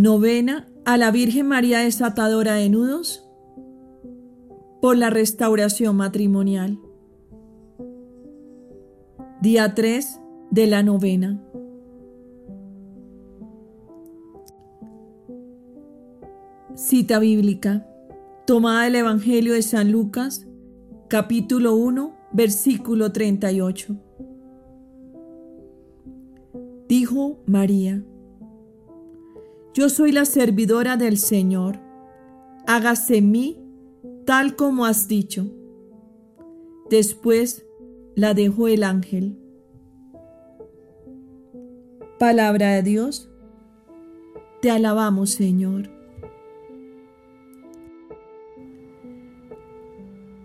Novena a la Virgen María desatadora de nudos por la restauración matrimonial. Día 3 de la novena. Cita bíblica tomada del Evangelio de San Lucas, capítulo 1, versículo 38. Dijo María, Yo soy la servidora del Señor, hágase mí tal como has dicho. Después la dejó el ángel. Palabra de Dios, te alabamos Señor.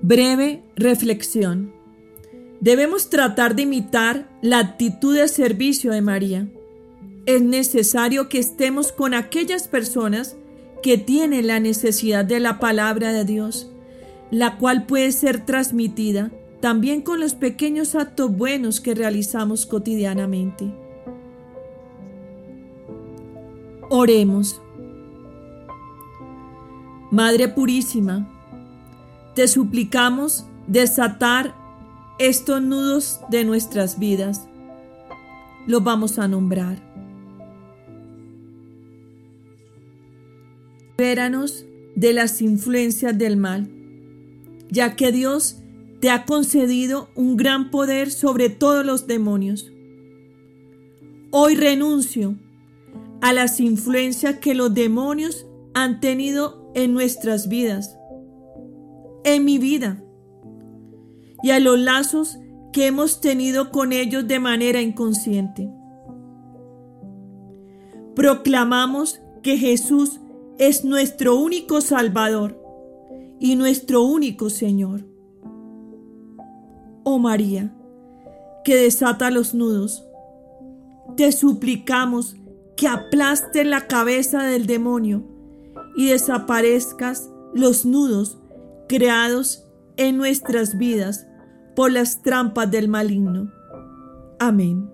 Breve reflexión. Debemos tratar de imitar la actitud de servicio de María. Es necesario que estemos con aquellas personas que tienen la necesidad de la palabra de Dios, la cual puede ser transmitida también con los pequeños actos buenos que realizamos cotidianamente. Oremos. Madre Purísima, te suplicamos desatar estos nudos de nuestras vidas. Los vamos a nombrar. Libéranos de las influencias del mal, ya que Dios te ha concedido un gran poder sobre todos los demonios. Hoy renuncio a las influencias que los demonios han tenido en nuestras vidas en mi vida y a los lazos que hemos tenido con ellos de manera inconsciente. Proclamamos que Jesús es nuestro único Salvador y nuestro único Señor. Oh María, que desata los nudos, te suplicamos que aplaste la cabeza del demonio y desaparezcas los nudos creados en nuestras vidas por las trampas del maligno. Amén.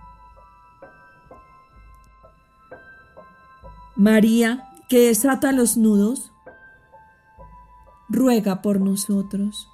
María, que desata los nudos, ruega por nosotros.